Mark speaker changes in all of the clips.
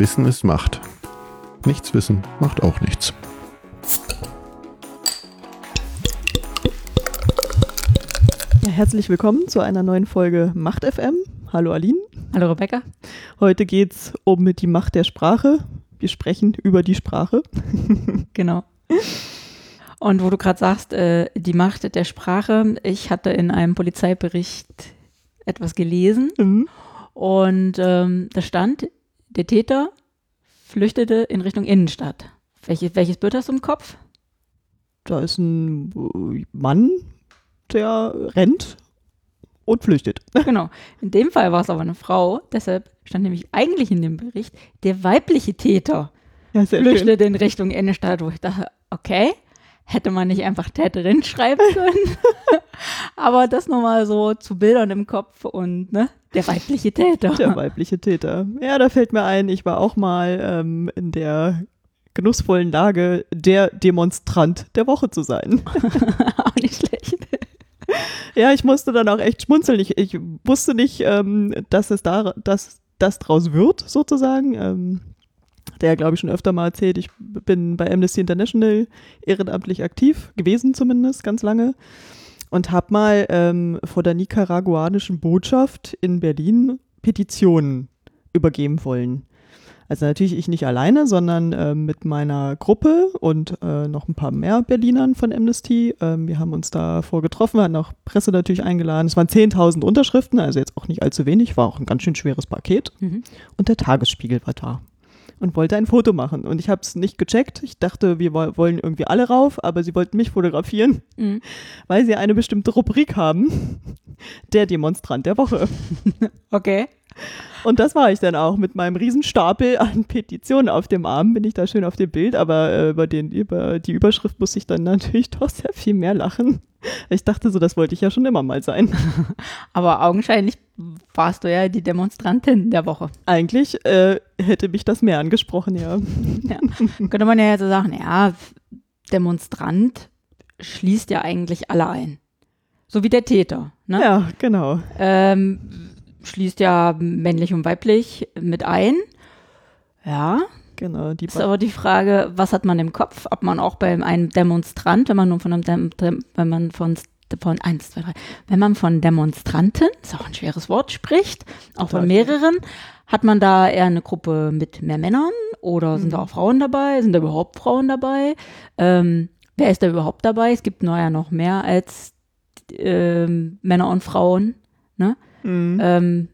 Speaker 1: Wissen ist Macht. Nichts wissen macht auch nichts.
Speaker 2: Ja, herzlich willkommen zu einer neuen Folge Macht FM. Hallo Aline.
Speaker 3: Hallo Rebecca.
Speaker 2: Heute geht es um die Macht der Sprache. Wir sprechen über die Sprache.
Speaker 3: genau. Und wo du gerade sagst, äh, die Macht der Sprache, ich hatte in einem Polizeibericht etwas gelesen mhm. und ähm, da stand, der Täter flüchtete in Richtung Innenstadt. Welches, welches Bild hast du im Kopf?
Speaker 2: Da ist ein äh, Mann, der rennt und flüchtet.
Speaker 3: Genau. In dem Fall war es aber eine Frau, deshalb stand nämlich eigentlich in dem Bericht, der weibliche Täter ja, flüchtete schön. in Richtung Innenstadt, wo ich dachte, okay, hätte man nicht einfach Täterin schreiben können. aber das nochmal so zu Bildern im Kopf und ne, der weibliche Täter.
Speaker 2: Der weibliche Täter. Ja, da fällt mir ein, ich war auch mal ähm, in der genussvollen Lage, der Demonstrant der Woche zu sein.
Speaker 3: auch nicht schlecht.
Speaker 2: Ja, ich musste dann auch echt schmunzeln. Ich, ich wusste nicht, ähm, dass es da, dass das draus wird, sozusagen. Ähm, der, glaube ich, schon öfter mal erzählt, ich bin bei Amnesty International ehrenamtlich aktiv, gewesen zumindest, ganz lange. Und habe mal ähm, vor der nicaraguanischen Botschaft in Berlin Petitionen übergeben wollen. Also natürlich ich nicht alleine, sondern äh, mit meiner Gruppe und äh, noch ein paar mehr Berlinern von Amnesty. Ähm, wir haben uns da vorgetroffen, wir hatten auch Presse natürlich eingeladen. Es waren 10.000 Unterschriften, also jetzt auch nicht allzu wenig, war auch ein ganz schön schweres Paket. Mhm. Und der Tagesspiegel war da und wollte ein Foto machen. Und ich habe es nicht gecheckt. Ich dachte, wir wollen irgendwie alle rauf, aber sie wollten mich fotografieren, mhm. weil sie eine bestimmte Rubrik haben. Der Demonstrant der Woche.
Speaker 3: Okay.
Speaker 2: Und das war ich dann auch. Mit meinem Riesenstapel an Petitionen auf dem Arm bin ich da schön auf dem Bild, aber äh, über, den, über die Überschrift muss ich dann natürlich doch sehr viel mehr lachen. Ich dachte so, das wollte ich ja schon immer mal sein.
Speaker 3: aber augenscheinlich warst du ja die Demonstrantin der Woche.
Speaker 2: Eigentlich äh, hätte mich das mehr angesprochen, ja.
Speaker 3: ja. Könnte man ja so sagen, ja, Demonstrant schließt ja eigentlich alle ein. So wie der Täter. Ne?
Speaker 2: Ja, genau.
Speaker 3: Ähm, schließt ja männlich und weiblich mit ein. Ja.
Speaker 2: Genau.
Speaker 3: Die ist aber die Frage, was hat man im Kopf? Ob man auch bei einem Demonstrant, wenn man nur von einem Dem Dem wenn man von von eins, zwei, drei, wenn man von Demonstranten, ist auch ein schweres Wort, spricht, auch Total. von mehreren, hat man da eher eine Gruppe mit mehr Männern oder sind mhm. da auch Frauen dabei? Sind da überhaupt Frauen dabei? Ähm, wer ist da überhaupt dabei? Es gibt ja noch mehr als ähm, Männer und Frauen. Ne? Mhm. Ähm,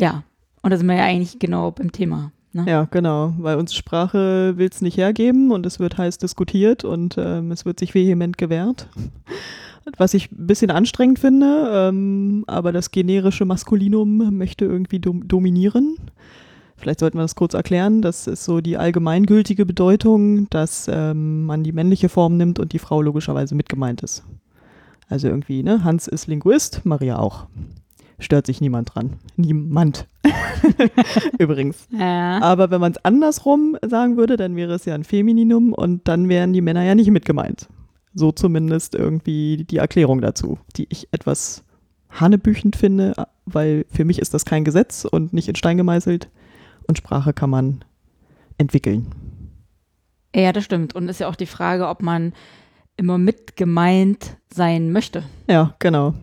Speaker 3: ja, und da sind wir ja eigentlich genau beim Thema. Ne?
Speaker 2: Ja, genau, weil unsere Sprache will es nicht hergeben und es wird heiß diskutiert und ähm, es wird sich vehement gewehrt. Was ich ein bisschen anstrengend finde, ähm, aber das generische Maskulinum möchte irgendwie dom dominieren. Vielleicht sollten wir das kurz erklären. Das ist so die allgemeingültige Bedeutung, dass ähm, man die männliche Form nimmt und die Frau logischerweise mit gemeint ist. Also irgendwie, ne? Hans ist Linguist, Maria auch stört sich niemand dran. Niemand. Übrigens. Ja. Aber wenn man es andersrum sagen würde, dann wäre es ja ein Femininum und dann wären die Männer ja nicht mit gemeint. So zumindest irgendwie die Erklärung dazu, die ich etwas hanebüchend finde, weil für mich ist das kein Gesetz und nicht in Stein gemeißelt und Sprache kann man entwickeln.
Speaker 3: Ja, das stimmt. Und ist ja auch die Frage, ob man immer mit gemeint sein möchte.
Speaker 2: Ja, genau.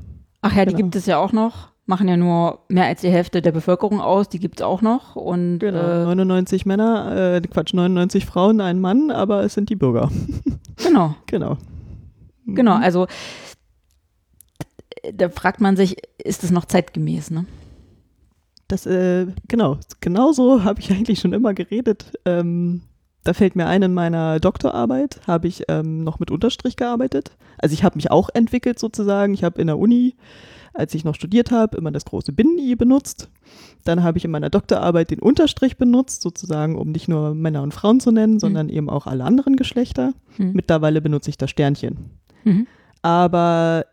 Speaker 3: Ach ja, die genau. gibt es ja auch noch machen ja nur mehr als die Hälfte der Bevölkerung aus, die gibt es auch noch. Und,
Speaker 2: genau, äh, 99 Männer, äh, Quatsch, 99 Frauen, ein Mann, aber es sind die Bürger.
Speaker 3: Genau.
Speaker 2: genau.
Speaker 3: Genau, also da fragt man sich, ist es noch zeitgemäß, ne?
Speaker 2: Das, äh, genau, genau so habe ich eigentlich schon immer geredet. Ähm, da fällt mir ein, in meiner Doktorarbeit habe ich ähm, noch mit Unterstrich gearbeitet. Also ich habe mich auch entwickelt sozusagen. Ich habe in der Uni als ich noch studiert habe, immer das große Binnen-I benutzt. Dann habe ich in meiner Doktorarbeit den Unterstrich benutzt, sozusagen, um nicht nur Männer und Frauen zu nennen, sondern mhm. eben auch alle anderen Geschlechter. Mhm. Mittlerweile benutze ich das Sternchen. Mhm. Aber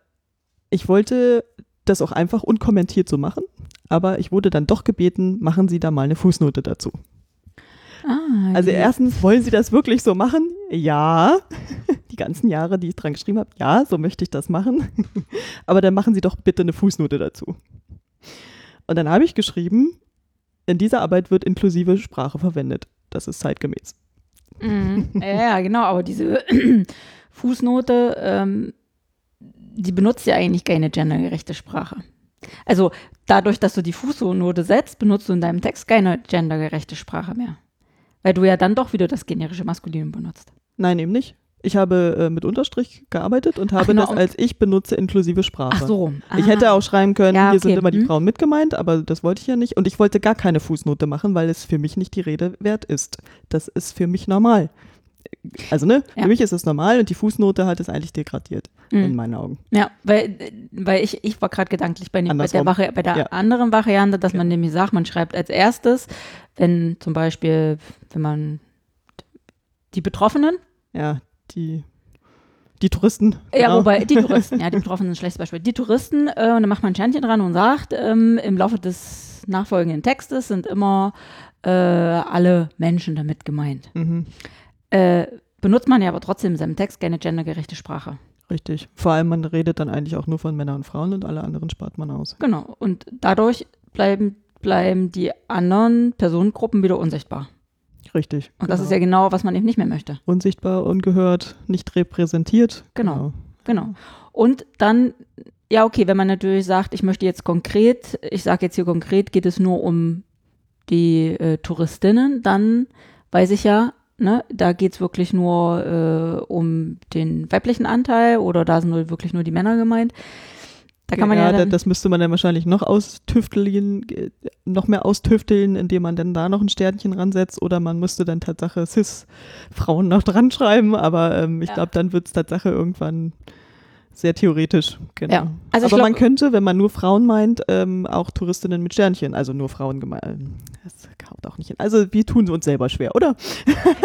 Speaker 2: ich wollte das auch einfach unkommentiert so machen. Aber ich wurde dann doch gebeten, machen Sie da mal eine Fußnote dazu. Ah, also ja. erstens, wollen Sie das wirklich so machen? Ja. Die ganzen Jahre, die ich dran geschrieben habe, ja, so möchte ich das machen. Aber dann machen Sie doch bitte eine Fußnote dazu. Und dann habe ich geschrieben, in dieser Arbeit wird inklusive Sprache verwendet. Das ist zeitgemäß.
Speaker 3: Mhm. Ja, genau, aber diese Fußnote, ähm, die benutzt ja eigentlich keine gendergerechte Sprache. Also dadurch, dass du die Fußnote setzt, benutzt du in deinem Text keine gendergerechte Sprache mehr. Weil du ja dann doch wieder das generische Maskulinum benutzt.
Speaker 2: Nein, eben nicht. Ich habe äh, mit Unterstrich gearbeitet und habe
Speaker 3: genau,
Speaker 2: das als ich benutze inklusive Sprache.
Speaker 3: Ach so.
Speaker 2: Ich
Speaker 3: Ah.
Speaker 2: hätte auch schreiben können,
Speaker 3: Ja,
Speaker 2: hier sind
Speaker 3: okay.
Speaker 2: immer die
Speaker 3: Hm.
Speaker 2: Frauen mit gemeint, aber das wollte ich ja nicht. Und ich wollte gar keine Fußnote machen, weil es für mich nicht die Rede wert ist. Das ist für mich normal. Also, ne,
Speaker 3: Ja.
Speaker 2: für mich ist es normal und die Fußnote hat es eigentlich degradiert, in
Speaker 3: Mhm.
Speaker 2: meinen Augen.
Speaker 3: Ja, weil, weil ich, ich war gerade gedanklich bei, bei der. Vari bei der
Speaker 2: Ja.
Speaker 3: anderen Variante, dass man nämlich sagt, man schreibt als erstes, wenn zum Beispiel, wenn man die Betroffenen,
Speaker 2: Ja, die, die Touristen.
Speaker 3: ja,
Speaker 2: genau.
Speaker 3: wobei die Touristen, ja, die Betroffenen ist ein schlechtes Beispiel, die Touristen, äh, und dann macht man ein Sternchen dran und sagt, ähm, im Laufe des nachfolgenden Textes sind immer äh, alle Menschen damit gemeint.
Speaker 2: Mhm,
Speaker 3: Äh, benutzt man ja aber trotzdem in seinem Text keine gendergerechte Sprache.
Speaker 2: richtig. Vor allem, man redet dann eigentlich auch nur von Männern und Frauen und alle anderen spart man aus.
Speaker 3: Genau. Und dadurch bleiben, bleiben die anderen Personengruppen wieder unsichtbar.
Speaker 2: Richtig.
Speaker 3: Und das ist ja genau, was man eben nicht mehr möchte.
Speaker 2: Unsichtbar, ungehört, nicht repräsentiert.
Speaker 3: Genau. Genau. Und dann, ja, okay, wenn man natürlich sagt, ich möchte jetzt konkret, ich sage jetzt hier konkret, geht es nur um die äh, Touristinnen, dann weiß ich ja, ne, da geht es wirklich nur äh, um den weiblichen Anteil oder da sind wirklich nur die Männer gemeint. Da kann man ja, dann,
Speaker 2: das müsste man dann wahrscheinlich noch austüfteln, äh, noch mehr austüfteln, indem man dann da noch ein Sternchen ransetzt oder man müsste dann Tatsache Cis-Frauen noch dran schreiben, aber ähm, ich
Speaker 3: Ja.
Speaker 2: glaube, dann wird es Tatsache irgendwann sehr theoretisch. Genau.
Speaker 3: Ja. Also
Speaker 2: aber
Speaker 3: glaub-
Speaker 2: man könnte, wenn man nur Frauen meint, ähm, auch Touristinnen mit Sternchen, also nur Frauen gemeint. Das haut auch nicht hin. Also wir tun uns selber schwer, oder?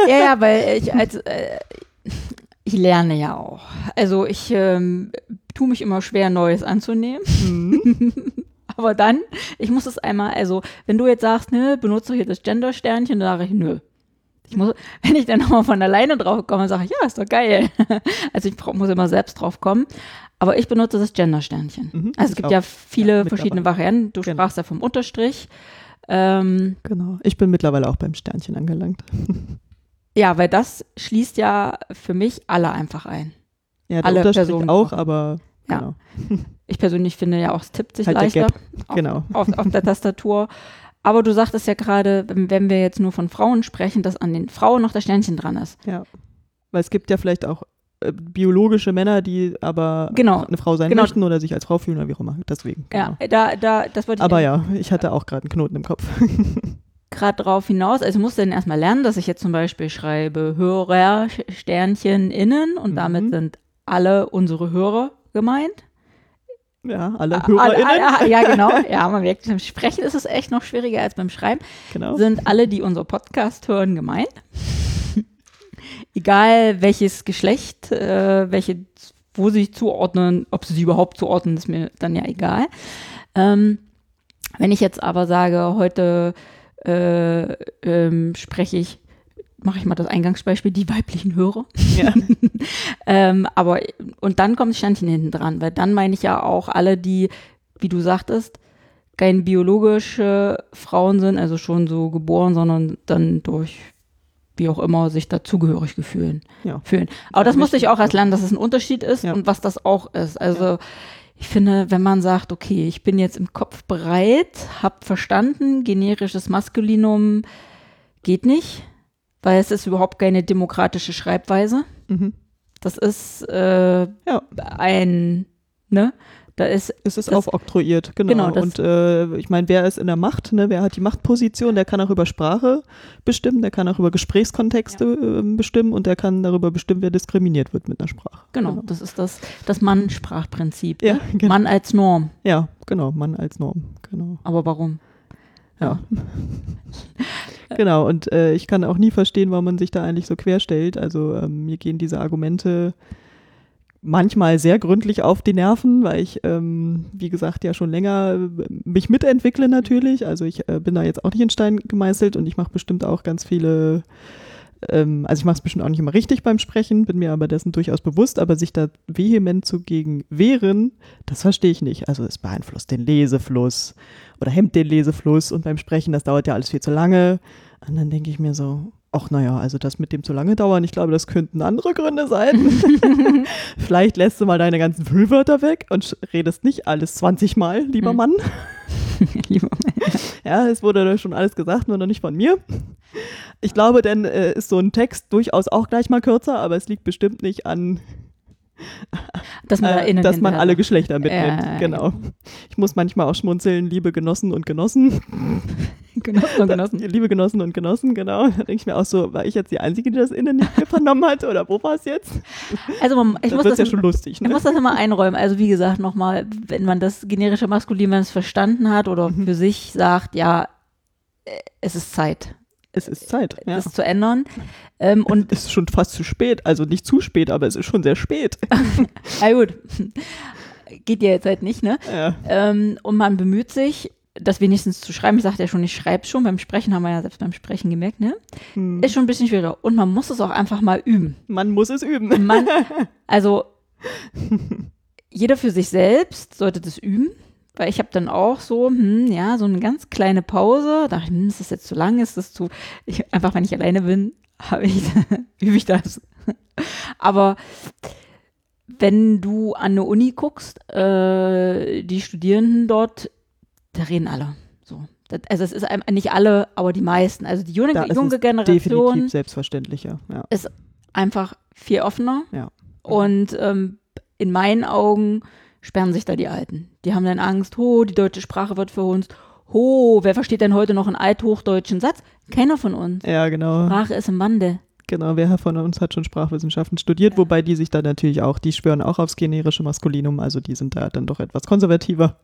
Speaker 3: Ja, ja, weil ich als äh, ich lerne ja auch. Also ich ähm, tue mich immer schwer, Neues anzunehmen.
Speaker 2: Mhm.
Speaker 3: Aber dann, ich muss es einmal, also wenn du jetzt sagst, ne, benutze hier das Gender-Sternchen, dann sage ich, nö. Ich muss, wenn ich dann nochmal von alleine drauf komme, sage ich, ja, ist doch geil. Also ich brauch, muss immer selbst drauf kommen. Aber ich benutze das Gender-Sternchen.
Speaker 2: Mhm,
Speaker 3: Also es gibt ja viele
Speaker 2: Ja,
Speaker 3: verschiedene. Varianten. Du
Speaker 2: Genau.
Speaker 3: sprachst ja vom Unterstrich. Ähm,
Speaker 2: Genau. Ich bin mittlerweile auch beim Sternchen angelangt.
Speaker 3: Ja, weil das schließt ja für mich alle einfach ein.
Speaker 2: Ja,
Speaker 3: Alle Personen
Speaker 2: auch, aber
Speaker 3: Ja.
Speaker 2: genau.
Speaker 3: Ich persönlich finde ja auch, es tippt sich
Speaker 2: Halt
Speaker 3: leichter
Speaker 2: Gap,
Speaker 3: auf,
Speaker 2: genau.
Speaker 3: auf, auf der Tastatur. Aber du sagtest ja gerade, wenn, wenn wir jetzt nur von Frauen sprechen, dass an den Frauen noch das Sternchen dran ist.
Speaker 2: Ja. Weil es gibt ja vielleicht auch äh, biologische Männer, die aber
Speaker 3: Genau.
Speaker 2: eine Frau sein
Speaker 3: Genau.
Speaker 2: möchten oder sich als Frau fühlen oder wie auch immer. Deswegen. Genau.
Speaker 3: Ja, da, da, das wollte ich
Speaker 2: Aber ja, ich hatte auch gerade einen Knoten im Kopf.
Speaker 3: gerade drauf hinaus. Also ich musste dann erstmal lernen, dass ich jetzt zum Beispiel schreibe Hörer, Sternchen, innen und
Speaker 2: Mhm.
Speaker 3: damit sind alle unsere Hörer gemeint.
Speaker 2: ja, alle
Speaker 3: Alle-
Speaker 2: HörerInnen.
Speaker 3: alle- ja, genau. Ja, man merkt, beim Sprechen ist es echt noch schwieriger als beim Schreiben.
Speaker 2: genau.
Speaker 3: sind alle, die unser Podcast hören, gemeint. Egal welches Geschlecht, äh, welche, wo sie sich zuordnen, ob sie sich überhaupt zuordnen, ist mir dann ja egal. Ähm, wenn ich jetzt aber sage, heute äh, ähm, spreche ich, mache ich mal das Eingangsbeispiel, die weiblichen Hörer.
Speaker 2: Ja.
Speaker 3: Ähm, aber, und dann kommt das Sternchen hinten dran, weil dann meine ich ja auch alle, die, wie du sagtest, kein biologische Frauen sind, also schon so geboren, sondern dann durch wie auch immer sich dazugehörig gefühlen.
Speaker 2: Ja.
Speaker 3: Fühlen. Aber das musste ich auch erst lernen, dass es ein Unterschied ist
Speaker 2: Ja.
Speaker 3: und was das auch ist. Also ich finde, wenn man sagt, okay, ich bin jetzt im Kopf bereit, hab verstanden, generisches Maskulinum geht nicht, weil es ist überhaupt keine demokratische Schreibweise.
Speaker 2: Mhm.
Speaker 3: Das ist äh,
Speaker 2: Ja.
Speaker 3: ein, ne? Da ist,
Speaker 2: Es ist
Speaker 3: Das-
Speaker 2: aufoktroyiert, genau.
Speaker 3: Genau,
Speaker 2: und äh, ich meine, wer ist in der Macht? Ne? Wer hat die Machtposition? Der kann auch über Sprache bestimmen, der kann auch über Gesprächskontexte ähm, bestimmen und der kann darüber bestimmen, wer diskriminiert wird mit einer Sprache.
Speaker 3: genau, das ist das, das Mann-Sprachprinzip.
Speaker 2: Ja,
Speaker 3: ne?
Speaker 2: genau.
Speaker 3: Mann als Norm.
Speaker 2: Ja, genau, Mann als Norm. Genau.
Speaker 3: Aber warum?
Speaker 2: Ja. genau, und äh, ich kann auch nie verstehen, warum man sich da eigentlich so querstellt. Also ähm, mir gehen diese Argumente manchmal sehr gründlich auf die Nerven, weil ich, ähm, wie gesagt, ja schon länger äh, mich mitentwickle natürlich. Also ich äh, bin da jetzt auch nicht in Stein gemeißelt und ich mache bestimmt auch ganz viele ähm, also ich mache es bestimmt auch nicht immer richtig beim Sprechen, bin mir aber dessen durchaus bewusst, aber sich da vehement zu gegen wehren, das verstehe ich nicht. Also es beeinflusst den Lesefluss oder hemmt den Lesefluss und beim Sprechen, das dauert ja alles viel zu lange. Und dann denke ich mir so, ach naja, also das mit dem zu lange dauern, ich glaube, das könnten andere Gründe sein. Vielleicht lässt du mal deine ganzen Füllwörter weg und redest nicht alles 20 Mal, lieber
Speaker 3: Hm.
Speaker 2: Mann.
Speaker 3: Lieber-
Speaker 2: Ja, es wurde schon alles gesagt, nur noch nicht von mir. Ich glaube, dann äh, ist so ein Text durchaus auch gleich mal kürzer, aber es liegt bestimmt nicht an,
Speaker 3: dass man, da
Speaker 2: äh, dass man alle
Speaker 3: sagt.
Speaker 2: Geschlechter mitnimmt.
Speaker 3: Ja,
Speaker 2: genau. Ich muss manchmal auch schmunzeln, liebe Genossen und Genossen.
Speaker 3: Genossen und Genossen.
Speaker 2: Liebe Genossen und Genossen, genau. Da denke ich mir auch so, war ich jetzt die Einzige, die das mehr vernommen hat oder wo war es jetzt?
Speaker 3: Also man, ich
Speaker 2: da
Speaker 3: muss
Speaker 2: wird
Speaker 3: das
Speaker 2: ja schon lustig.
Speaker 3: Ich
Speaker 2: Ne?
Speaker 3: muss das immer einräumen. Also wie gesagt, nochmal, wenn man das generische Maskulin, wenn man es verstanden hat oder
Speaker 2: Mhm.
Speaker 3: für sich sagt, ja, äh, es ist Zeit,
Speaker 2: Es ist Zeit. Ja.
Speaker 3: das zu ändern. Ähm, und
Speaker 2: Es ist schon fast zu spät. Also nicht zu spät, aber es ist schon sehr spät.
Speaker 3: na gut, geht ja jetzt halt nicht, ne?
Speaker 2: Ja.
Speaker 3: Ähm, und man bemüht sich, das wenigstens zu schreiben. Ich sagte ja schon, ich schreibe schon. Beim Sprechen haben wir ja selbst beim Sprechen gemerkt, ne?
Speaker 2: Hm.
Speaker 3: Ist schon ein bisschen schwieriger. Und man muss es auch einfach mal üben.
Speaker 2: Man muss es üben.
Speaker 3: Man, also jeder für sich selbst sollte das üben, weil ich habe dann auch so, hm, ja, so eine ganz kleine Pause. Da dachte ich, hm, ist das jetzt zu lang, ist das zu, ich, einfach wenn ich alleine bin, habe ich, übe ich das. Aber wenn du an eine Uni guckst, äh, die Studierenden dort, da reden alle. So. Das, also es ist nicht alle, aber die meisten. Also die junge,
Speaker 2: Da ist
Speaker 3: junge Generation
Speaker 2: Definitiv selbstverständlicher. Ja.
Speaker 3: einfach viel offener.
Speaker 2: Ja.
Speaker 3: Und ähm, in meinen Augen sperren sich da die Alten. Die haben dann Angst, ho, die deutsche Sprache wird für uns. Ho, wer versteht denn heute noch einen althochdeutschen Satz? Keiner von uns.
Speaker 2: ja, genau.
Speaker 3: Sprache ist im Wandel.
Speaker 2: Genau, wer von uns hat schon Sprachwissenschaften studiert, wobei die sich da natürlich auch, die schwören auch aufs generische Maskulinum, also die sind da dann doch etwas konservativer.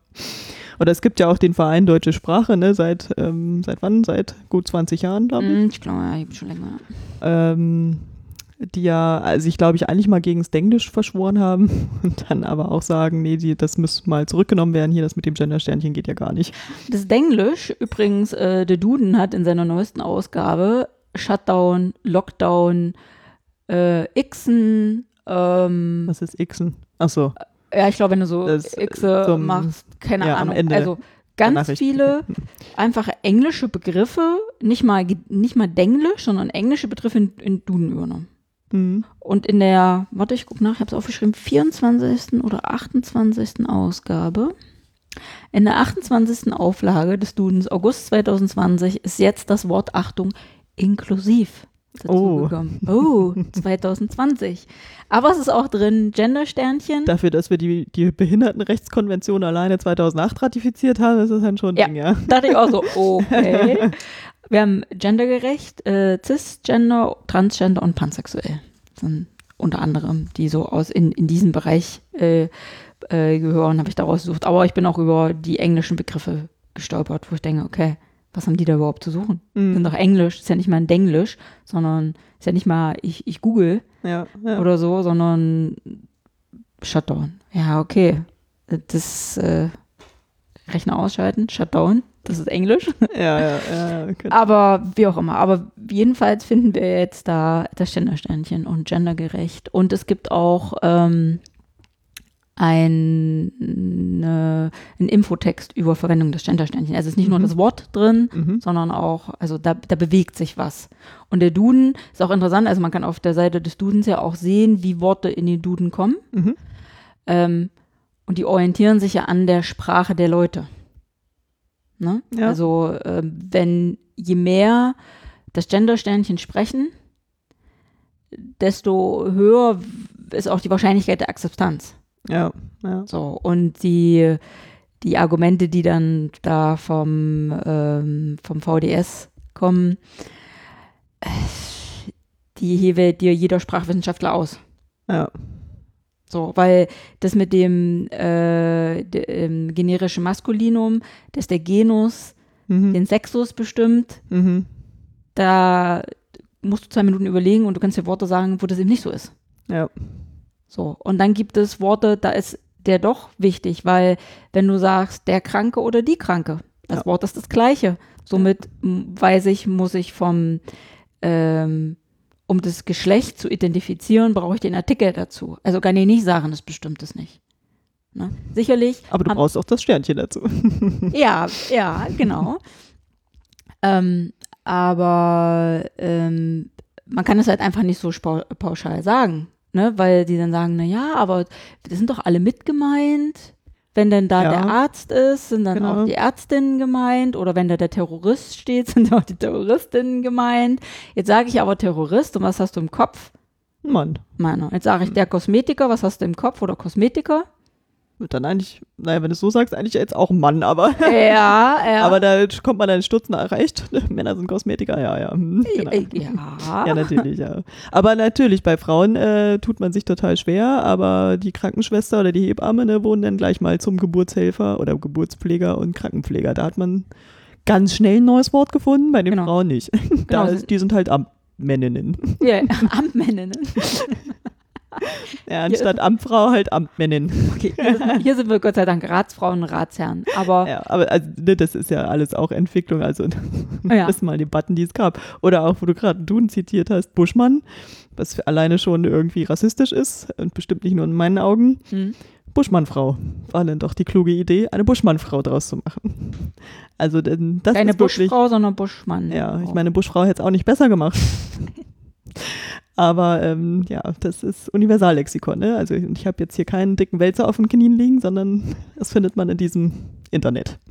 Speaker 2: Oder es gibt ja auch den Verein Deutsche Sprache, ne, seit, ähm, seit wann? Seit gut 20 Jahren, glaube ich.
Speaker 3: Hm, ich glaube, ja, schon länger.
Speaker 2: ähm, die ja, also sich, glaube ich, eigentlich mal gegen das Englisch verschworen haben und dann aber auch sagen, nee, die, das muss mal zurückgenommen werden, hier, das mit dem Gender-Sternchen geht ja gar nicht.
Speaker 3: Das Denglisch, übrigens, äh, der Duden hat in seiner neuesten Ausgabe Shutdown, Lockdown, äh, Xen, ähm,
Speaker 2: Was ist Xen? Achso,
Speaker 3: Ja, ich glaube, wenn du so
Speaker 2: Das, äh,
Speaker 3: Xe
Speaker 2: zum-
Speaker 3: machst, keine
Speaker 2: ja, am
Speaker 3: Ahnung.
Speaker 2: Ende
Speaker 3: also ganz viele einfache englische Begriffe, nicht mal, nicht mal Denglisch, sondern englische Begriffe in, in Duden übernommen.
Speaker 2: Hm.
Speaker 3: Und in der, warte, ich gucke nach, ich habe es aufgeschrieben, 24. oder 28. Ausgabe. In der 28. Auflage des Dudens August 2020 ist jetzt das Wort Achtung inklusiv. Dazugekommen. Oh, 2020. Aber es ist auch drin Gender-Sternchen.
Speaker 2: dafür, dass wir die, die Behindertenrechtskonvention alleine 2008 ratifiziert haben, ist das dann schon ein
Speaker 3: Ja.
Speaker 2: Ding, ja.
Speaker 3: dachte ich auch so, okay. Wir haben gendergerecht, äh, cisgender, transgender und pansexuell. Das sind unter anderem, die so aus in, in diesem Bereich äh, äh, gehören, habe ich daraus gesucht. Aber ich bin auch über die englischen Begriffe gestolpert, wo ich denke, okay, was haben die da überhaupt zu suchen?
Speaker 2: Hm.
Speaker 3: Sind doch Englisch, ist ja nicht mal ein Denglisch, sondern ist ja nicht mal ich, ich google
Speaker 2: ja, ja.
Speaker 3: oder so, sondern Shutdown. Ja, okay. Das äh, Rechner ausschalten, Shutdown, das ist Englisch.
Speaker 2: ja, ja, ja, genau.
Speaker 3: Aber wie auch immer. Aber jedenfalls finden wir jetzt da das Gendersternchen und gendergerecht. Und es gibt auch ähm, ein, eine, einen Infotext über Verwendung des Gendersternchen. Also es ist nicht nur
Speaker 2: Mhm.
Speaker 3: das Wort drin,
Speaker 2: Mhm.
Speaker 3: sondern auch, also da, da bewegt sich was. Und der Duden ist auch interessant, also man kann auf der Seite des Dudens ja auch sehen, wie Worte in den Duden kommen.
Speaker 2: Mhm.
Speaker 3: Ähm, und die orientieren sich ja an der Sprache der Leute. Ne?
Speaker 2: Ja.
Speaker 3: Also ähm, wenn je mehr das Gendersternchen sprechen, desto höher ist auch die Wahrscheinlichkeit der Akzeptanz.
Speaker 2: Ja, ja.
Speaker 3: So, und die, die Argumente, die dann da vom, ähm, vom VDS kommen, äh, die hebelt dir jeder Sprachwissenschaftler aus.
Speaker 2: ja.
Speaker 3: So, weil das mit dem äh, de, ähm, generischen Maskulinum, dass der Genus
Speaker 2: Mhm.
Speaker 3: den Sexus bestimmt,
Speaker 2: Mhm.
Speaker 3: da musst du zwei Minuten überlegen und du kannst dir Worte sagen, wo das eben nicht so ist.
Speaker 2: Ja.
Speaker 3: So, und dann gibt es Worte, da ist der doch wichtig, weil wenn du sagst, der Kranke oder die Kranke, das
Speaker 2: Ja.
Speaker 3: Wort ist das gleiche. Somit weiß ich, muss ich vom, ähm, um das Geschlecht zu identifizieren, brauche ich den Artikel dazu. Also kann ich nicht sagen, das bestimmt es nicht. Ne? Sicherlich.
Speaker 2: Aber du brauchst auch das Sternchen dazu.
Speaker 3: Ja, ja, genau. ähm, aber ähm, man kann es halt einfach nicht so pauschal sagen, ne? weil die dann sagen, na ja, aber das sind doch alle mit gemeint. Wenn denn da
Speaker 2: Ja.
Speaker 3: der Arzt ist, sind dann
Speaker 2: Genau.
Speaker 3: auch die Ärztinnen gemeint. Oder wenn da der Terrorist steht, sind auch die Terroristinnen gemeint. Jetzt sage ich aber Terrorist und was hast du im Kopf?
Speaker 2: Mann.
Speaker 3: Meiner. Jetzt sage ich der Kosmetiker, was hast du im Kopf? Oder Kosmetiker?
Speaker 2: Wird dann eigentlich, naja, wenn du es so sagst, eigentlich jetzt auch ein Mann, aber,
Speaker 3: ja, ja.
Speaker 2: aber da kommt man dann Stutzen erreicht. Männer sind Kosmetiker, ja, ja. hm, Genau.
Speaker 3: Äh, ja.
Speaker 2: Ja, natürlich, ja. Aber natürlich, bei Frauen äh, tut man sich total schwer, aber die Krankenschwester oder die Hebamme ne, wurden dann gleich mal zum Geburtshelfer oder Geburtspfleger und Krankenpfleger. Da hat man ganz schnell ein neues Wort gefunden, bei den
Speaker 3: Genau.
Speaker 2: Frauen nicht. Da
Speaker 3: Genau.
Speaker 2: ist, die sind halt Amtmänninnen.
Speaker 3: Ja, Amtmänninnen.
Speaker 2: Ja, anstatt Amtfrau halt Amtmännin.
Speaker 3: Okay, hier sind, hier sind wir Gott sei Dank Ratsfrauen und Ratsherren. Aber
Speaker 2: Ja, aber also, ne, das ist ja alles auch Entwicklung, also
Speaker 3: Ja.
Speaker 2: das mal Debatten, die es gab. Oder auch, wo du gerade Duden zitiert hast, Buschmann, was alleine schon irgendwie rassistisch ist und bestimmt nicht nur in meinen Augen.
Speaker 3: hm,
Speaker 2: Buschmannfrau war dann doch die kluge Idee, eine Buschmannfrau draus zu machen. Also denn das
Speaker 3: keine
Speaker 2: ist wirklich,
Speaker 3: Buschfrau, sondern Buschmann.
Speaker 2: ja, ich meine, Buschfrau hätte es auch nicht besser gemacht. Aber ähm, ja, das ist Universallexikon. Ne? Also ich habe jetzt hier keinen dicken Wälzer auf den Knien liegen, sondern das findet man in diesem Internet.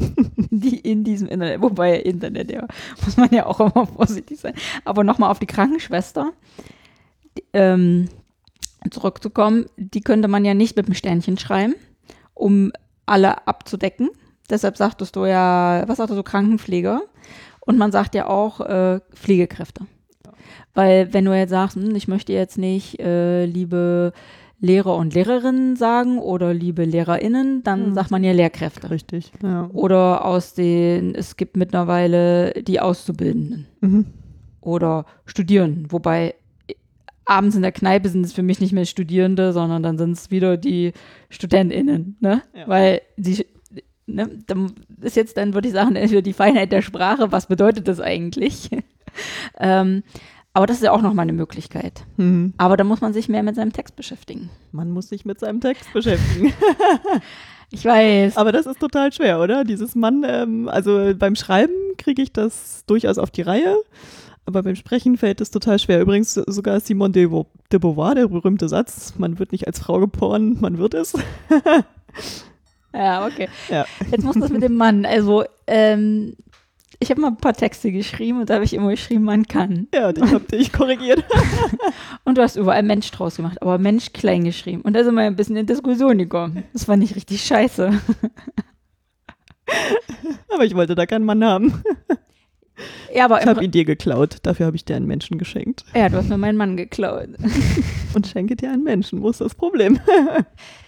Speaker 3: Die in diesem Internet, wobei Internet, ja, muss man ja auch immer vorsichtig sein. Aber nochmal auf die Krankenschwester ähm, zurückzukommen, die könnte man ja nicht mit einem Sternchen schreiben, um alle abzudecken. Deshalb sagtest du ja, was sagtest du, Krankenpfleger? Und man sagt ja auch äh, Pflegekräfte. Weil wenn du jetzt sagst, hm, ich möchte jetzt nicht äh, liebe Lehrer und Lehrerinnen sagen oder liebe LehrerInnen, dann
Speaker 2: Mhm.
Speaker 3: sagt man ja Lehrkräfte.
Speaker 2: Richtig. Ja.
Speaker 3: Oder aus den, es gibt mittlerweile die Auszubildenden
Speaker 2: Mhm.
Speaker 3: oder Studierenden, wobei äh, abends in der Kneipe sind es für mich nicht mehr Studierende, sondern dann sind es wieder die StudentInnen, ne?
Speaker 2: Ja.
Speaker 3: Weil die, ne, dann ist jetzt dann, würde ich sagen, entweder die Feinheit der Sprache, was bedeutet das eigentlich? ähm, aber das ist ja auch nochmal eine Möglichkeit.
Speaker 2: Mhm.
Speaker 3: Aber da muss man sich mehr mit seinem Text beschäftigen.
Speaker 2: Man muss sich mit seinem Text beschäftigen.
Speaker 3: Ich weiß.
Speaker 2: Aber das ist total schwer, oder? Dieses Mann, ähm, also beim Schreiben kriege ich das durchaus auf die Reihe, aber beim Sprechen fällt es total schwer. Übrigens sogar Simone de, Beau- de Beauvoir, der berühmte Satz, man wird nicht als Frau geboren, man wird es.
Speaker 3: Ja, okay.
Speaker 2: Ja.
Speaker 3: Jetzt muss das mit dem Mann. Also, ähm, ich habe mal ein paar Texte geschrieben und da habe ich immer geschrieben, man kann.
Speaker 2: Ja, und ich habe dich korrigiert.
Speaker 3: Und du hast überall Mensch draus gemacht, aber Mensch klein geschrieben. Und da sind wir ein bisschen in Diskussion gekommen. Das war nicht richtig scheiße.
Speaker 2: Aber ich wollte da keinen Mann haben.
Speaker 3: Ja, aber
Speaker 2: Ich habe ihn dir geklaut, dafür habe ich dir einen Menschen geschenkt.
Speaker 3: ja, du hast mir meinen Mann geklaut.
Speaker 2: Und schenke dir einen Menschen, wo ist das Problem?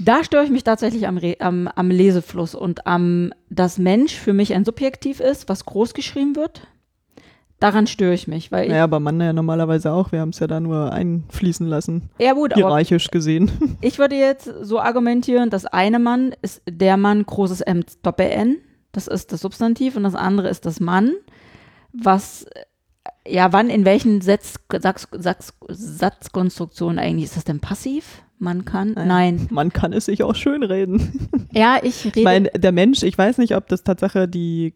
Speaker 3: Da störe ich mich tatsächlich am, Re am, am Lesefluss und am, dass Mensch für mich ein Subjektiv ist, was groß geschrieben wird. Daran störe ich mich, weil ich,
Speaker 2: Naja, aber Mann ja normalerweise auch, wir haben es ja da nur einfließen lassen,
Speaker 3: ja gut, aber
Speaker 2: hierarchisch gesehen.
Speaker 3: Ich würde jetzt so argumentieren, das eine Mann ist der Mann, großes M, Doppel-N. Das ist das Substantiv und das andere ist das Mann. Was, ja, wann, in welchen Satz, Satz, Satz, Satzkonstruktionen eigentlich? Ist das denn passiv? Man kann?
Speaker 2: Naja.
Speaker 3: Nein.
Speaker 2: Man kann es sich auch schön reden.
Speaker 3: Ja, ich rede.
Speaker 2: Ich meine, der Mensch, ich weiß nicht, ob das Tatsache die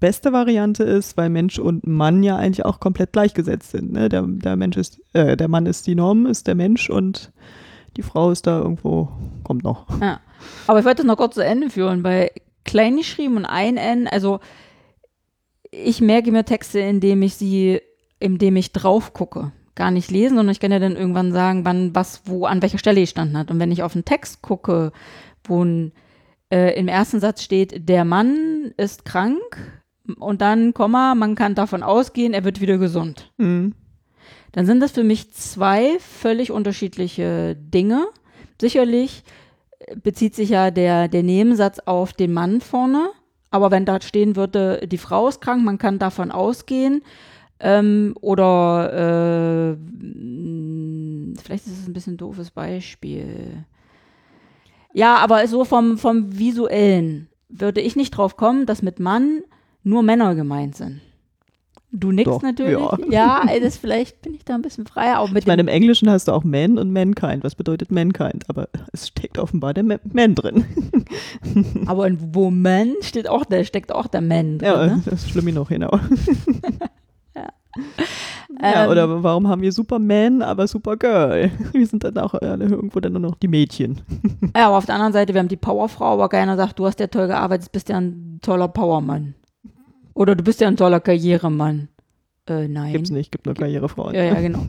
Speaker 2: beste Variante ist, weil Mensch und Mann ja eigentlich auch komplett gleichgesetzt sind. Ne? Der, der Mensch ist, äh, der Mann ist die Norm, ist der Mensch und die Frau ist da irgendwo, kommt noch.
Speaker 3: Ja. Aber ich wollte das noch kurz zu Ende führen, weil klein geschrieben und ein N, also ich merke mir Texte, indem ich sie, indem ich drauf gucke. Gar nicht lesen, sondern ich kann ja dann irgendwann sagen, wann, was, wo, an welcher Stelle ich standen hat. Und wenn ich auf einen Text gucke, wo ein, äh, im ersten Satz steht, der Mann ist krank und dann, Komma, man kann davon ausgehen, er wird wieder gesund
Speaker 2: Mhm.
Speaker 3: dann sind das für mich zwei völlig unterschiedliche Dinge. Sicherlich äh, bezieht sich ja der, der Nebensatz auf den Mann vorne, aber wenn da stehen würde, die Frau ist krank, man kann davon ausgehen, ähm, oder äh, vielleicht ist es ein bisschen ein doofes Beispiel. Ja, aber so vom, vom Visuellen würde ich nicht drauf kommen, dass mit Mann nur Männer gemeint sind. Du nix
Speaker 2: Doch,
Speaker 3: natürlich.
Speaker 2: ja.
Speaker 3: Ja, das vielleicht bin ich da ein bisschen freier. Auch mit
Speaker 2: Ich meine, im Englischen hast du auch Man und Mankind. Was bedeutet Mankind? Aber es steckt offenbar der Ma- Man drin.
Speaker 3: aber in Woman steht auch, der steckt auch der Man drin.
Speaker 2: Ja,
Speaker 3: ne?
Speaker 2: das ist schlimm genug, genau. Ja,
Speaker 3: Ähm,
Speaker 2: oder warum haben wir Superman, aber Supergirl? Wir sind dann auch alle irgendwo dann nur noch die Mädchen.
Speaker 3: Ja, aber auf der anderen Seite, wir haben die Powerfrau, aber keiner sagt, du hast ja toll gearbeitet, bist ja ein toller Powermann. Oder du bist ja ein toller Karrieremann. Äh, nein.
Speaker 2: Gibt's nicht, gibt nur Karrierefrauen.
Speaker 3: Ja, ja, genau.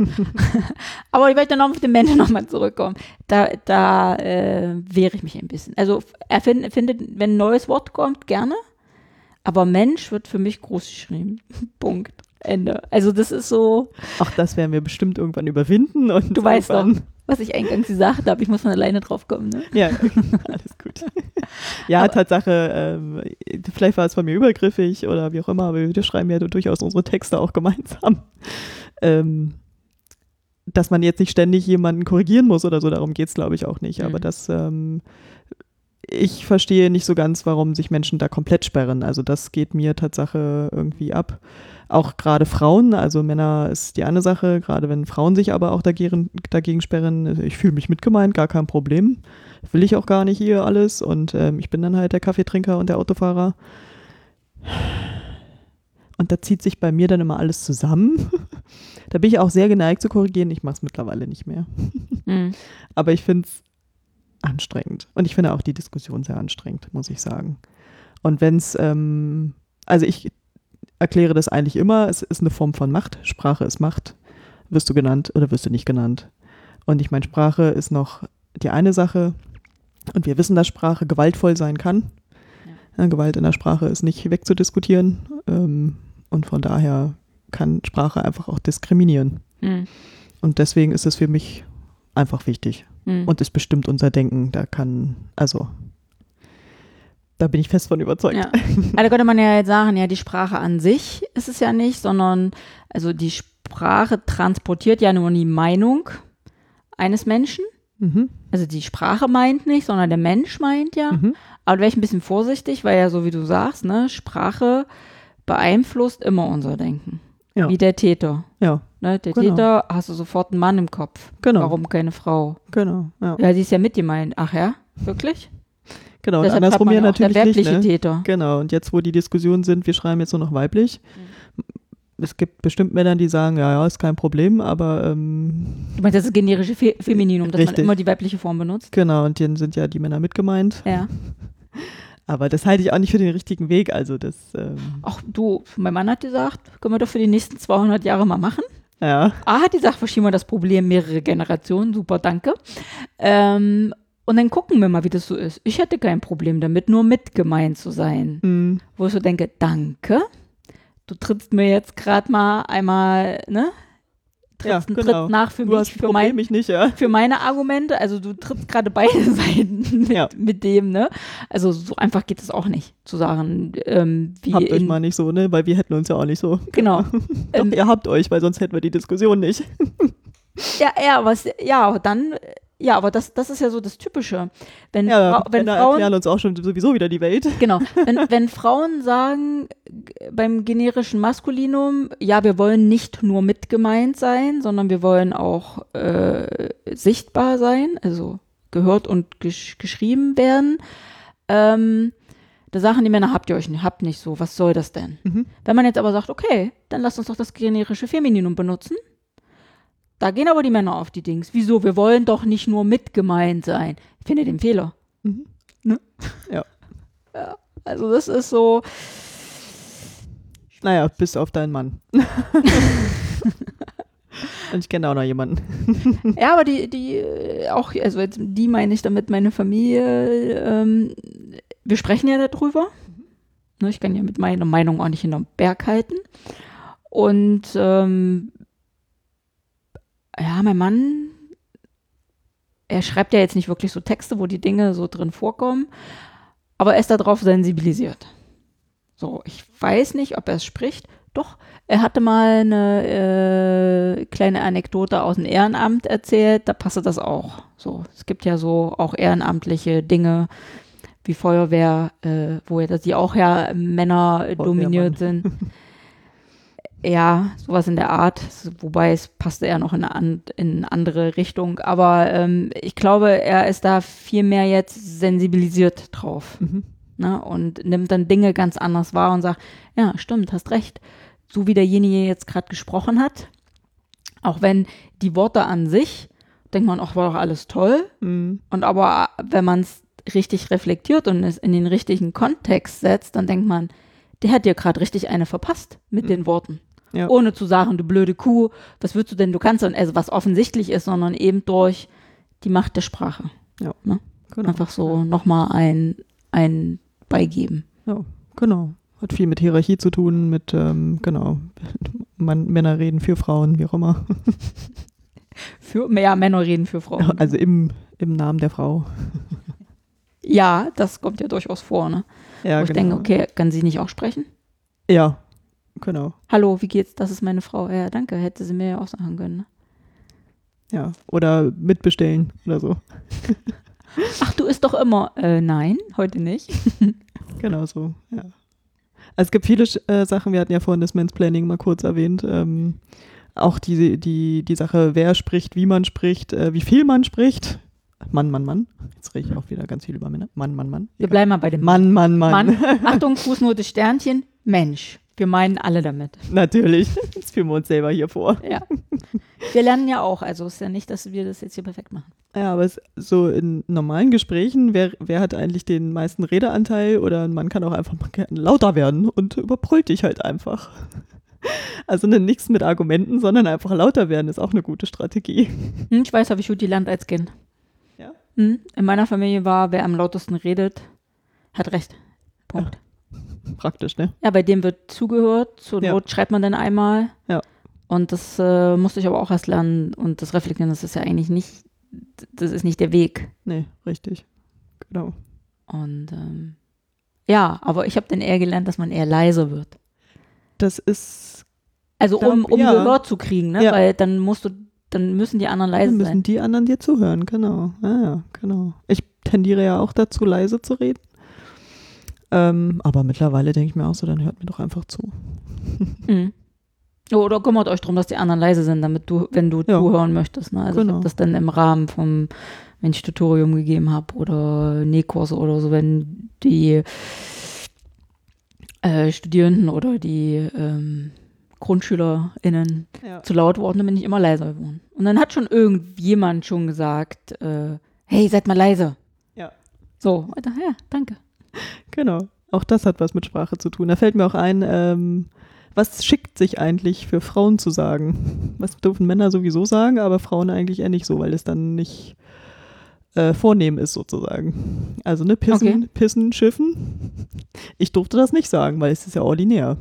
Speaker 3: aber ich möchte noch auf den Menschen nochmal zurückkommen. Da, da äh, wehre ich mich ein bisschen. Also er find, findet, wenn ein neues Wort kommt, gerne. Aber Mensch wird für mich groß geschrieben. Punkt. Ende. Also das ist so,
Speaker 2: Ach, das werden wir bestimmt irgendwann überwinden. Und
Speaker 3: du weißt doch, was ich eingangs gesagt habe. Ich muss von alleine drauf kommen. Ne?
Speaker 2: Ja, alles gut. Ja,
Speaker 3: Aber-
Speaker 2: Tatsache, ähm, vielleicht war es von mir übergriffig oder wie auch immer, aber wir schreiben ja durchaus unsere Texte auch gemeinsam. Ähm, dass man jetzt nicht ständig jemanden korrigieren muss oder so, darum geht es, glaube ich, auch nicht. Aber
Speaker 3: Mhm.
Speaker 2: das, ähm, ich verstehe nicht so ganz, warum sich Menschen da komplett sperren. Also das geht mir Tatsache irgendwie ab. Auch gerade Frauen, also Männer ist die eine Sache, gerade wenn Frauen sich aber auch dagegen, dagegen sperren, ich fühle mich mitgemeint, gar kein Problem. Will ich auch gar nicht hier alles und ähm, ich bin dann halt der Kaffeetrinker und der Autofahrer. Und da zieht sich bei mir dann immer alles zusammen. da bin ich auch sehr geneigt zu korrigieren. Ich mache es mittlerweile nicht mehr.
Speaker 3: Mhm.
Speaker 2: Aber ich finde es anstrengend. Und ich finde auch die Diskussion sehr anstrengend, muss ich sagen. Und wenn es, ähm, also ich erkläre das eigentlich immer, es ist eine Form von Macht. Sprache ist Macht. Wirst du genannt oder wirst du nicht genannt? Und ich meine, Sprache ist noch die eine Sache. Und wir wissen, dass Sprache gewaltvoll sein kann. Ja, Gewalt in der Sprache ist nicht wegzudiskutieren. Ähm, und von daher kann Sprache einfach auch diskriminieren.
Speaker 3: Mhm.
Speaker 2: Und deswegen ist es für mich einfach wichtig
Speaker 3: Mhm.
Speaker 2: und es bestimmt unser Denken. Da kann, also, da bin ich fest von überzeugt.
Speaker 3: Ja. Also da könnte man ja jetzt sagen, ja, die Sprache an sich ist es ja nicht, sondern also die Sprache transportiert ja nur die Meinung eines Menschen.
Speaker 2: Mhm.
Speaker 3: Also die Sprache meint nicht, sondern der Mensch meint ja.
Speaker 2: Mhm.
Speaker 3: Aber da wäre ich ein bisschen vorsichtig, weil ja so wie du sagst, ne, Sprache beeinflusst immer unser Denken.
Speaker 2: Ja.
Speaker 3: Wie der Täter.
Speaker 2: Ja,
Speaker 3: Ne? Der
Speaker 2: Genau.
Speaker 3: Täter hast du sofort einen Mann im Kopf.
Speaker 2: genau.
Speaker 3: Warum keine Frau?
Speaker 2: Genau, ja.
Speaker 3: Ja, sie ist ja mit gemeint. Ach ja, wirklich?
Speaker 2: Genau. Und
Speaker 3: Deshalb
Speaker 2: andersrum
Speaker 3: hat
Speaker 2: ja
Speaker 3: auch der
Speaker 2: natürlich nicht.
Speaker 3: weibliche
Speaker 2: Ne?
Speaker 3: Täter.
Speaker 2: Genau. Und jetzt, wo die Diskussionen sind, wir schreiben jetzt nur noch weiblich. Es gibt bestimmt Männer, die sagen, ja, ja, ist kein Problem, aber ähm,
Speaker 3: Du meinst das ist generische Fe Femininum, dass
Speaker 2: Richtig.
Speaker 3: man immer die weibliche Form benutzt?
Speaker 2: genau, und dann sind ja die Männer mit gemeint.
Speaker 3: Ja.
Speaker 2: Aber das halte ich auch nicht für den richtigen Weg. Also das, ähm,
Speaker 3: Ach du, mein Mann hat gesagt, können wir doch für die nächsten 200 Jahre mal machen.
Speaker 2: ja,
Speaker 3: A hat gesagt, verschieben wir das Problem mehrere Generationen, super, danke. Ähm, und dann gucken wir mal, wie das so ist. Ich hätte kein Problem damit, nur mit gemeint zu sein.
Speaker 2: mm,
Speaker 3: Wo ich so denke, danke, du trittst mir jetzt gerade mal einmal, ne?
Speaker 2: ja,
Speaker 3: Trittst einen
Speaker 2: genau.
Speaker 3: Tritt nach für
Speaker 2: du
Speaker 3: mich, für mein,
Speaker 2: ich nicht, ja.
Speaker 3: für meine Argumente. Also du trittst gerade beide Seiten mit,
Speaker 2: Ja.
Speaker 3: mit dem, ne? Also so einfach geht es auch nicht, zu sagen, ähm, wie
Speaker 2: Habt euch
Speaker 3: in,
Speaker 2: mal nicht so, ne? Weil wir hätten uns ja auch nicht so.
Speaker 3: genau.
Speaker 2: Doch,
Speaker 3: Ähm,
Speaker 2: ihr habt euch, weil sonst hätten wir die Diskussion nicht.
Speaker 3: Ja, ja, es, ja, aber dann, ja, aber das, das ist ja so das Typische. Wenn,
Speaker 2: Ja,
Speaker 3: wenn
Speaker 2: Männer
Speaker 3: Frauen,
Speaker 2: erklären uns auch schon sowieso wieder die Welt.
Speaker 3: genau, wenn, wenn Frauen sagen g- beim generischen Maskulinum, ja, wir wollen nicht nur mit gemeint sein, sondern wir wollen auch äh, sichtbar sein, also gehört und gesch geschrieben werden, ähm, da sagen die Männer, habt ihr euch nicht, habt nicht so, was soll das denn?
Speaker 2: Mhm.
Speaker 3: Wenn man jetzt aber sagt, okay, dann lasst uns doch das generische Femininum benutzen. Da gehen aber die Männer auf die Dings. Wieso? Wir wollen doch nicht nur mit gemeint sein. Ich finde den Fehler.
Speaker 2: Mhm.
Speaker 3: Ne?
Speaker 2: Ja.
Speaker 3: ja. Also das ist so,
Speaker 2: Naja, bis auf deinen Mann. Und ich kenne auch noch jemanden.
Speaker 3: ja, aber die, die, äh, auch, also jetzt, die meine ich damit meine Familie, ähm, wir sprechen ja darüber. Ne, ich kann ja mit meiner Meinung auch nicht in den Berg halten. Und ähm, ja, mein Mann, er schreibt ja jetzt nicht wirklich so Texte, wo die Dinge so drin vorkommen, aber er ist darauf sensibilisiert. So, ich weiß nicht, ob er es spricht. Doch, er hatte mal eine äh, kleine Anekdote aus dem Ehrenamt erzählt, da passte das auch. So, es gibt ja so auch ehrenamtliche Dinge wie Feuerwehr, äh, wo ja, die auch ja Männer äh, dominiert sind. Ja, sowas in der Art, wobei es passte eher noch in eine, in eine andere Richtung. Aber ähm, ich glaube, er ist da viel mehr jetzt sensibilisiert drauf
Speaker 2: Mhm.
Speaker 3: ne? und nimmt dann Dinge ganz anders wahr und sagt, ja, stimmt, hast recht. So wie derjenige jetzt gerade gesprochen hat, auch wenn die Worte an sich, denkt man, ach, war doch alles toll.
Speaker 2: Mhm.
Speaker 3: Und aber wenn man es richtig reflektiert und es in den richtigen Kontext setzt, dann denkt man, der hat dir gerade richtig eine verpasst mit
Speaker 2: Mhm.
Speaker 3: den Worten.
Speaker 2: Ja.
Speaker 3: Ohne zu sagen, du blöde Kuh, was würdest du denn, du kannst, also was offensichtlich ist, sondern eben durch die Macht der Sprache.
Speaker 2: Genau.
Speaker 3: Einfach so nochmal ein, ein Beigeben.
Speaker 2: Ja, genau. Hat viel mit Hierarchie zu tun, mit, ähm, genau, Mann, Männer reden für Frauen, wie auch immer.
Speaker 3: Für mehr Männer reden für Frauen.
Speaker 2: Also im, im Namen der Frau.
Speaker 3: Ja, das kommt ja durchaus vor, ne?
Speaker 2: Ja,
Speaker 3: Wo ich denke, okay, kann sie nicht auch sprechen?
Speaker 2: Ja, genau.
Speaker 3: Hallo, wie geht's? Das ist meine Frau. Ja, danke, hätte sie mir ja auch sagen können. Ne?
Speaker 2: Ja. Oder mitbestellen oder so.
Speaker 3: Ach, du isst doch immer. Äh, nein, heute nicht.
Speaker 2: Genau so, ja. Also es gibt viele äh, Sachen, wir hatten ja vorhin das Mansplaining mal kurz erwähnt. Ähm, auch die, die, die Sache, wer spricht, wie man spricht, äh, wie viel man spricht. Mann, Mann, Mann. Jetzt rede ich auch wieder ganz viel über Männer. Mann, Mann, Mann.
Speaker 3: Wir bleiben mal bei dem
Speaker 2: Mann, Mann, Mann.
Speaker 3: Mann. Achtung, Fußnote Sternchen. Mensch. Wir meinen alle damit.
Speaker 2: Natürlich. Jetzt führen wir uns selber hier vor.
Speaker 3: Ja. Wir lernen ja auch. Also ist ja nicht, dass wir das jetzt hier perfekt machen.
Speaker 2: Ja, aber es, so in normalen Gesprächen, wer, wer hat eigentlich den meisten Redeanteil oder man kann auch einfach lauter werden und überbrüllt dich halt einfach. Also ne, nichts mit Argumenten, sondern einfach lauter werden ist auch eine gute Strategie.
Speaker 3: Hm, ich weiß, habe ich gut gelernt als Kind.
Speaker 2: Ja.
Speaker 3: Hm, in meiner Familie war, wer am lautesten redet, hat recht. Punkt.
Speaker 2: Praktisch, ne?
Speaker 3: Ja, bei dem wird zugehört. Zur
Speaker 2: Ja.
Speaker 3: Not schreibt man dann einmal.
Speaker 2: Ja.
Speaker 3: Und das äh, musste ich aber auch erst lernen. Und das Reflektieren, das ist ja eigentlich nicht, das ist nicht der Weg.
Speaker 2: Nee, richtig. Genau.
Speaker 3: Und ähm, ja, aber ich habe dann eher gelernt, dass man eher leiser wird.
Speaker 2: Das ist,
Speaker 3: Also um, um
Speaker 2: ja.
Speaker 3: Gehör zu kriegen, ne?
Speaker 2: Ja.
Speaker 3: Weil dann musst du, dann müssen die anderen leise
Speaker 2: dann müssen
Speaker 3: sein.
Speaker 2: die anderen dir zuhören, genau. Ja, ja, genau. Ich tendiere ja auch dazu, leise zu reden. Ähm, aber mittlerweile denke ich mir auch so, dann hört mir doch einfach zu.
Speaker 3: Mhm. Oder kümmert euch darum, dass die anderen leise sind, damit du, wenn du
Speaker 2: Ja.
Speaker 3: zuhören möchtest. Ne? Also ich
Speaker 2: Genau.
Speaker 3: habe das dann im Rahmen vom, wenn ich Tutorium gegeben habe oder Nähkurse oder so, wenn die äh, Studierenden oder die ähm, GrundschülerInnen
Speaker 2: Ja.
Speaker 3: zu laut wurden, dann bin ich immer leiser geworden. Und dann hat schon irgendjemand schon gesagt, äh, hey, seid mal leise.
Speaker 2: Ja.
Speaker 3: So, ja, danke.
Speaker 2: Genau. Auch das hat was mit Sprache zu tun. Da fällt mir auch ein, ähm, was schickt sich eigentlich für Frauen zu sagen? Was dürfen Männer sowieso sagen, aber Frauen eigentlich eher nicht so, weil es dann nicht äh, vornehm ist sozusagen. Also ne, pissen,
Speaker 3: Okay.
Speaker 2: pissen, schiffen. Ich durfte das nicht sagen, weil es ist ja ordinär.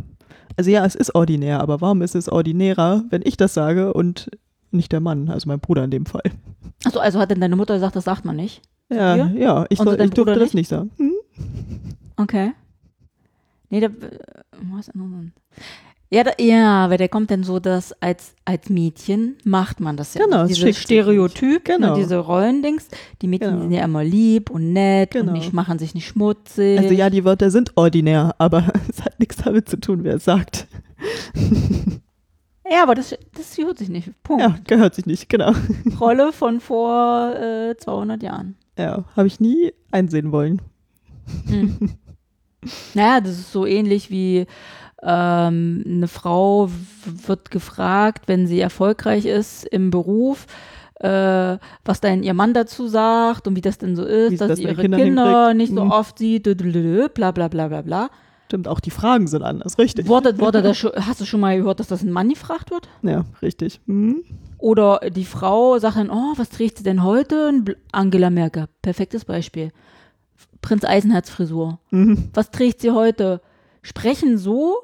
Speaker 2: Also ja, es ist ordinär, aber warum ist es ordinärer, wenn ich das sage und nicht der Mann, also mein Bruder in dem Fall?
Speaker 3: Achso, also hat denn deine Mutter gesagt, das sagt man nicht?
Speaker 2: Ja, ja, ich, soll, ich durfte
Speaker 3: Bruder
Speaker 2: das nicht sagen. Hm?
Speaker 3: Okay. Nee, der, was ist denn- ja, da, ja, weil der kommt dann so, dass als, als Mädchen macht man das ja.
Speaker 2: Genau, sich
Speaker 3: Stereotyp,
Speaker 2: Genau.
Speaker 3: ne, diese Rollendings. Die Mädchen
Speaker 2: Genau.
Speaker 3: sind ja immer lieb und nett
Speaker 2: Genau.
Speaker 3: und nicht, machen sich nicht schmutzig.
Speaker 2: Also ja, die Wörter sind ordinär, aber es hat nichts damit zu tun, wer es sagt.
Speaker 3: ja, aber das, das hört sich nicht. Punkt.
Speaker 2: Ja, gehört sich nicht, genau.
Speaker 3: Rolle von vor äh, 200 Jahren.
Speaker 2: Ja, habe ich nie einsehen wollen.
Speaker 3: Mhm. naja, das ist so ähnlich wie ähm, eine Frau wird gefragt, wenn sie erfolgreich ist im Beruf, äh, was dann ihr Mann dazu sagt und wie das denn so ist, dass
Speaker 2: das
Speaker 3: sie ihre Kinder,
Speaker 2: hinkriegt.
Speaker 3: nicht so
Speaker 2: Mhm.
Speaker 3: oft sieht, bla bla bla bla bla.
Speaker 2: Stimmt, auch die Fragen sind anders, richtig.
Speaker 3: Wurde, wurde das schon, hast du schon mal gehört, dass das ein Mann gefragt wird?
Speaker 2: Ja, richtig. Hm?
Speaker 3: Oder die Frau sagt dann, oh, was trägt sie denn heute? Angela Merkel, perfektes Beispiel. Prinz Eisenherz Frisur.
Speaker 2: Mhm.
Speaker 3: Was trägt sie heute? Sprechen so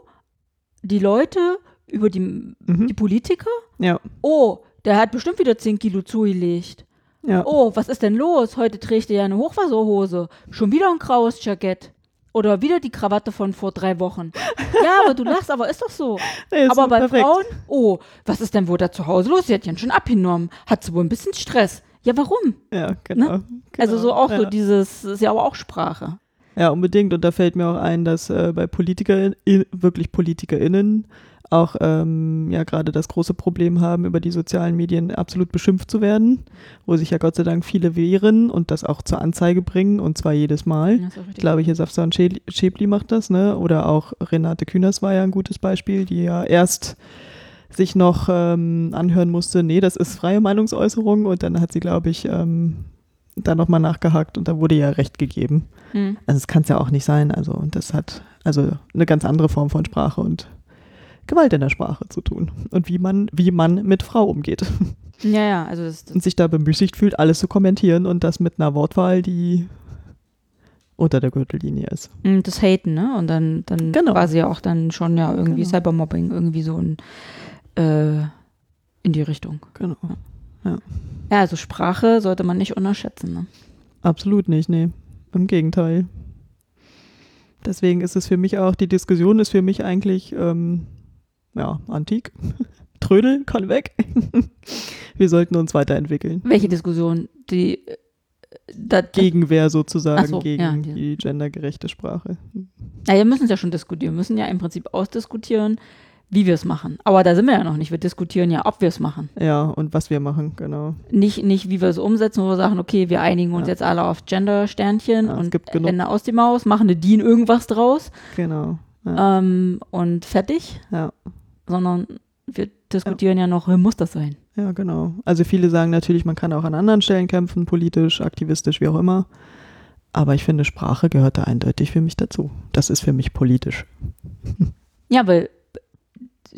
Speaker 3: die Leute über die,
Speaker 2: Mhm.
Speaker 3: die Politiker?
Speaker 2: Ja,
Speaker 3: Oh, der hat bestimmt wieder 10 Kilo zugelegt.
Speaker 2: ja.
Speaker 3: Oh, was ist denn los? Heute trägt er ja eine Hochwasserhose. Schon wieder ein graues Jackett. Oder wieder die Krawatte von vor drei Wochen. Ja, aber du lachst, aber ist doch so.
Speaker 2: Nee,
Speaker 3: aber bei
Speaker 2: perfekt.
Speaker 3: Frauen, oh, was ist denn wohl da zu Hause los? Sie hat ja schon abgenommen. Hat sie wohl ein bisschen Stress. Ja, warum?
Speaker 2: Ja, genau. genau.
Speaker 3: Also so auch
Speaker 2: ja.
Speaker 3: so dieses, ist ja aber auch Sprache.
Speaker 2: Ja, unbedingt. Und da fällt mir auch ein, dass äh, bei Politiker, wirklich PolitikerInnen auch ähm, ja gerade das große Problem haben, über die sozialen Medien absolut beschimpft zu werden, wo sich ja Gott sei Dank viele wehren und das auch zur Anzeige bringen und zwar jedes Mal.
Speaker 3: Ja.
Speaker 2: Ich glaube, hier Safsan Schäbli Schäbli macht das, ne? Oder auch Renate Künast war ja ein gutes Beispiel, die ja erst sich noch ähm, anhören musste, nee, das ist freie Meinungsäußerung und dann hat sie, glaube ich, ähm, da nochmal nachgehakt und da wurde ja Recht gegeben.
Speaker 3: Hm.
Speaker 2: Also es kann es ja auch nicht sein. Also und das hat also eine ganz andere Form von Sprache und Gewalt in der Sprache zu tun und wie man wie man mit Frau umgeht
Speaker 3: Ja, ja, also das, das
Speaker 2: und sich da bemüßigt fühlt, alles zu kommentieren und das mit einer Wortwahl, die unter der Gürtellinie ist.
Speaker 3: Mm, Das Haten, ne? Und dann, dann
Speaker 2: Genau.
Speaker 3: quasi auch dann schon ja irgendwie
Speaker 2: Genau.
Speaker 3: Cybermobbing, irgendwie so in, äh, in die Richtung.
Speaker 2: Genau.
Speaker 3: Ja, also Sprache sollte man nicht unterschätzen, ne?
Speaker 2: Absolut nicht, nee. Im Gegenteil. Deswegen ist es für mich auch, die Diskussion ist für mich eigentlich, ähm, ja, antik. Trödel, kann weg. Wir sollten uns weiterentwickeln.
Speaker 3: Welche Diskussion? Die äh, da,
Speaker 2: Gegenwehr sozusagen
Speaker 3: so,
Speaker 2: gegen
Speaker 3: ja, die-
Speaker 2: die gendergerechte Sprache.
Speaker 3: na, wir müssen es ja schon diskutieren. Wir müssen ja im Prinzip ausdiskutieren, wie wir es machen. Aber da sind wir ja noch nicht. Wir diskutieren ja, ob wir es machen.
Speaker 2: Ja, und was wir machen, genau.
Speaker 3: Nicht, nicht, wie wir es umsetzen, wo wir sagen, okay, wir einigen uns
Speaker 2: Ja.
Speaker 3: jetzt alle auf Gender-Sternchen
Speaker 2: Ja,
Speaker 3: und Ende aus die Maus, machen eine DIN irgendwas draus
Speaker 2: Genau. Ja.
Speaker 3: ähm, und fertig.
Speaker 2: Ja.
Speaker 3: Sondern wir diskutieren ja, noch, muss das sein?
Speaker 2: ja, genau. Also viele sagen natürlich, man kann auch an anderen Stellen kämpfen, politisch, aktivistisch, wie auch immer. Aber ich finde, Sprache gehört da eindeutig für mich dazu. Das ist für mich politisch.
Speaker 3: Ja, weil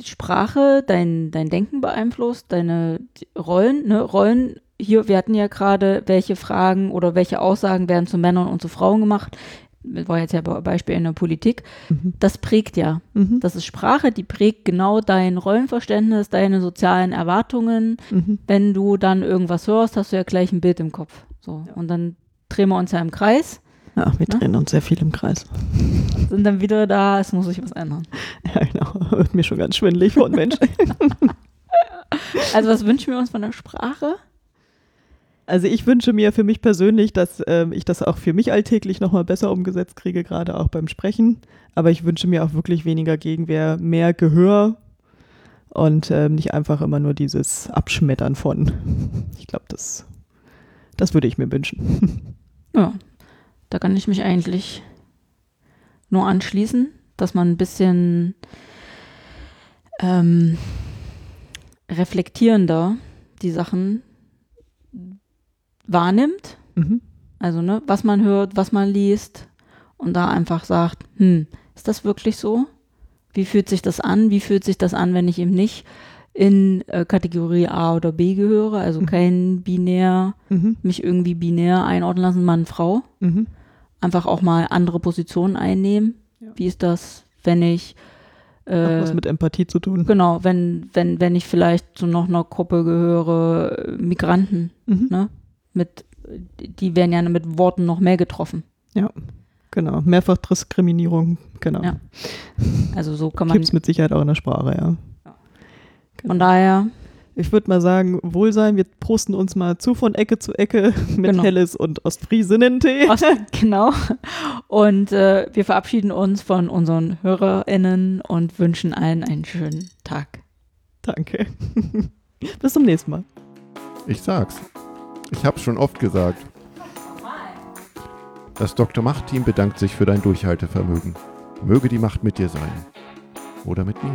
Speaker 3: Sprache dein, dein Denken beeinflusst, deine Rollen, ne, Rollen, hier, wir hatten ja gerade, welche Fragen oder welche Aussagen werden zu Männern und zu Frauen gemacht. Das war jetzt ja Be- Beispiel in der Politik.
Speaker 2: Mhm.
Speaker 3: Das prägt ja.
Speaker 2: Mhm.
Speaker 3: Das ist Sprache, die prägt genau dein Rollenverständnis, deine sozialen Erwartungen.
Speaker 2: Mhm.
Speaker 3: Wenn du dann irgendwas hörst, hast du ja gleich ein Bild im Kopf. So.
Speaker 2: Ja.
Speaker 3: Und dann drehen wir uns ja im Kreis,
Speaker 2: Ja, wir
Speaker 3: Ne?
Speaker 2: drehen uns sehr viel im Kreis.
Speaker 3: sind dann wieder da, es muss sich was ändern.
Speaker 2: Ja, genau. Wird mir schon ganz schwindelig von Mensch.
Speaker 3: Also was wünschen wir uns von der Sprache?
Speaker 2: Also ich wünsche mir für mich persönlich, dass ähm, ich das auch für mich alltäglich nochmal besser umgesetzt kriege, gerade auch beim Sprechen. Aber ich wünsche mir auch wirklich weniger Gegenwehr, mehr Gehör und ähm, nicht einfach immer nur dieses Abschmettern von. Ich glaube, das, das würde ich mir wünschen.
Speaker 3: Ja, da kann ich mich eigentlich nur anschließen, dass man ein bisschen ähm, reflektierender die Sachen wahrnimmt.
Speaker 2: Mhm.
Speaker 3: Also, ne, was man hört, was man liest und da einfach sagt, hm, ist das wirklich so? Wie fühlt sich das an? Wie fühlt sich das an, wenn ich eben nicht in äh, Kategorie A oder B gehöre, also
Speaker 2: Mhm.
Speaker 3: kein binär,
Speaker 2: Mhm.
Speaker 3: mich irgendwie binär einordnen lassen, Mann, Frau?
Speaker 2: Mhm.
Speaker 3: Einfach auch mal andere Positionen einnehmen.
Speaker 2: Ja.
Speaker 3: Wie ist das, wenn ich
Speaker 2: Hat
Speaker 3: äh,
Speaker 2: was mit Empathie zu tun.
Speaker 3: genau, wenn, wenn, wenn ich vielleicht zu noch einer Gruppe gehöre, äh, Migranten,
Speaker 2: Mhm.
Speaker 3: ne? Mit, die werden ja mit Worten noch mehr getroffen.
Speaker 2: Genau. Mehrfachdiskriminierung, genau.
Speaker 3: Ja. Also so kann man.
Speaker 2: Gibt es mit Sicherheit auch in der Sprache, ja.
Speaker 3: Von daher,
Speaker 2: Ich würde mal sagen, Wohlsein, wir prosten uns mal zu von Ecke zu Ecke mit
Speaker 3: Genau.
Speaker 2: Helles und Ostfriesinnen-Tee.
Speaker 3: Ost, genau. Und äh, wir verabschieden uns von unseren HörerInnen und wünschen allen einen schönen Tag.
Speaker 2: Danke. Bis zum nächsten Mal.
Speaker 1: Ich sag's. Ich hab's schon oft gesagt. Das Dr. Macht-Team bedankt sich für dein Durchhaltevermögen. Möge die Macht mit dir sein. Oder mit mir.